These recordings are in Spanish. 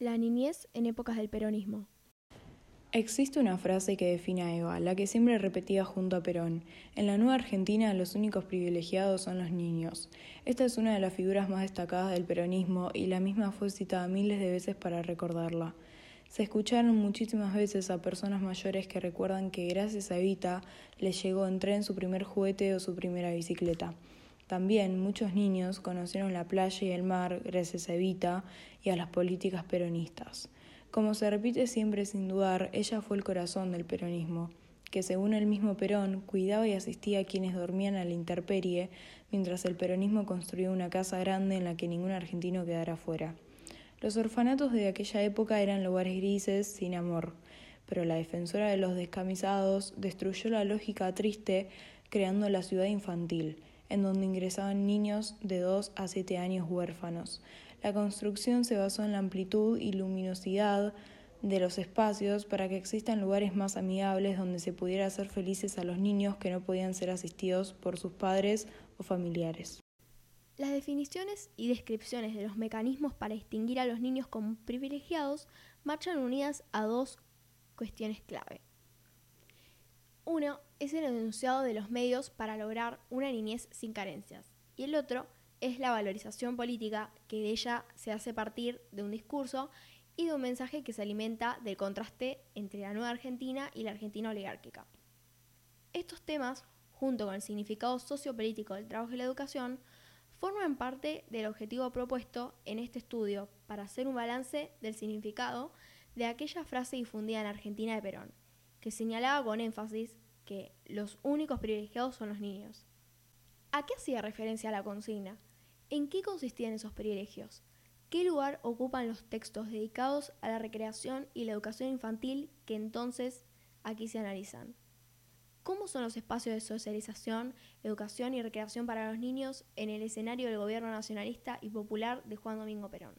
La niñez en épocas del peronismo. Existe una frase que define a Eva, la que siempre repetía junto a Perón. En la nueva Argentina los únicos privilegiados son los niños. Esta es una de las figuras más destacadas del peronismo y la misma fue citada miles de veces para recordarla. Se escucharon muchísimas veces a personas mayores que recuerdan que gracias a Evita les llegó en tren su primer juguete o su primera bicicleta. También muchos niños conocieron la playa y el mar gracias a Evita y a las políticas peronistas. Como se repite siempre sin dudar, ella fue el corazón del peronismo, que según el mismo Perón cuidaba y asistía a quienes dormían a la intemperie, mientras el peronismo construía una casa grande en la que ningún argentino quedara fuera. Los orfanatos de aquella época eran lugares grises, sin amor, pero la defensora de los descamisados destruyó la lógica triste creando la ciudad infantil, en donde ingresaban niños de 2 a 7 años huérfanos. La construcción se basó en la amplitud y luminosidad de los espacios para que existan lugares más amigables donde se pudiera hacer felices a los niños que no podían ser asistidos por sus padres o familiares. Las definiciones y descripciones de los mecanismos para distinguir a los niños como privilegiados marchan unidas a dos cuestiones clave. Uno es el enunciado de los medios para lograr una niñez sin carencias y el otro es la valorización política que de ella se hace partir de un discurso y de un mensaje que se alimenta del contraste entre la nueva Argentina y la Argentina oligárquica. Estos temas, junto con el significado sociopolítico del trabajo y la educación, forman parte del objetivo propuesto en este estudio para hacer un balance del significado de aquella frase difundida en Argentina de Perón, que señalaba con énfasis que los únicos privilegiados son los niños. ¿A qué hacía referencia la consigna? ¿En qué consistían esos privilegios? ¿Qué lugar ocupan los textos dedicados a la recreación y la educación infantil que entonces aquí se analizan? ¿Cómo son los espacios de socialización, educación y recreación para los niños en el escenario del gobierno nacionalista y popular de Juan Domingo Perón?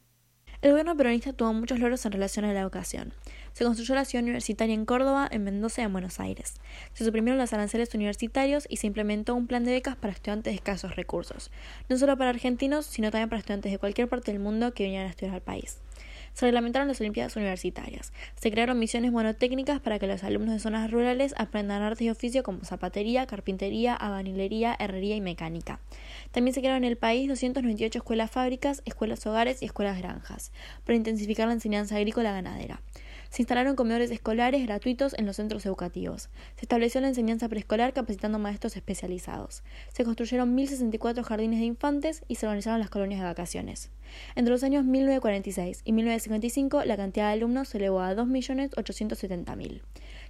El gobierno peronista tuvo muchos logros en relación a la educación. Se construyó la ciudad universitaria en Córdoba, en Mendoza y en Buenos Aires. Se suprimieron los aranceles universitarios y se implementó un plan de becas para estudiantes de escasos recursos, no solo para argentinos, sino también para estudiantes de cualquier parte del mundo que vinieran a estudiar al país. Se reglamentaron las Olimpiadas Universitarias. Se crearon misiones monotécnicas para que los alumnos de zonas rurales aprendan artes y oficio como zapatería, carpintería, abanilería, herrería y mecánica. También se crearon en el país 298 escuelas fábricas, escuelas hogares y escuelas granjas, para intensificar la enseñanza agrícola ganadera. Se instalaron comedores escolares gratuitos en los centros educativos. Se estableció la enseñanza preescolar capacitando maestros especializados. Se construyeron 1.064 jardines de infantes y se organizaron las colonias de vacaciones. Entre los años 1946 y 1955, la cantidad de alumnos se elevó a 2.870.000.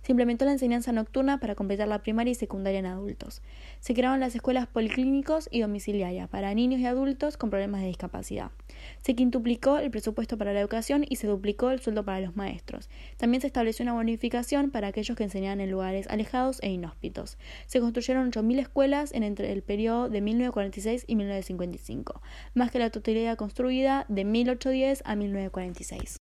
Se implementó la enseñanza nocturna para completar la primaria y secundaria en adultos. Se crearon las escuelas policlínicos y domiciliarias para niños y adultos con problemas de discapacidad. Se quintuplicó el presupuesto para la educación y se duplicó el sueldo para los maestros. También se estableció una bonificación para aquellos que enseñaban en lugares alejados e inhóspitos. Se construyeron 8.000 escuelas en entre el periodo de 1946 y 1955, más que la totalidad construida de 1810 a 1946.